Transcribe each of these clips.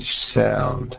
Sound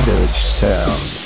Savage Sound.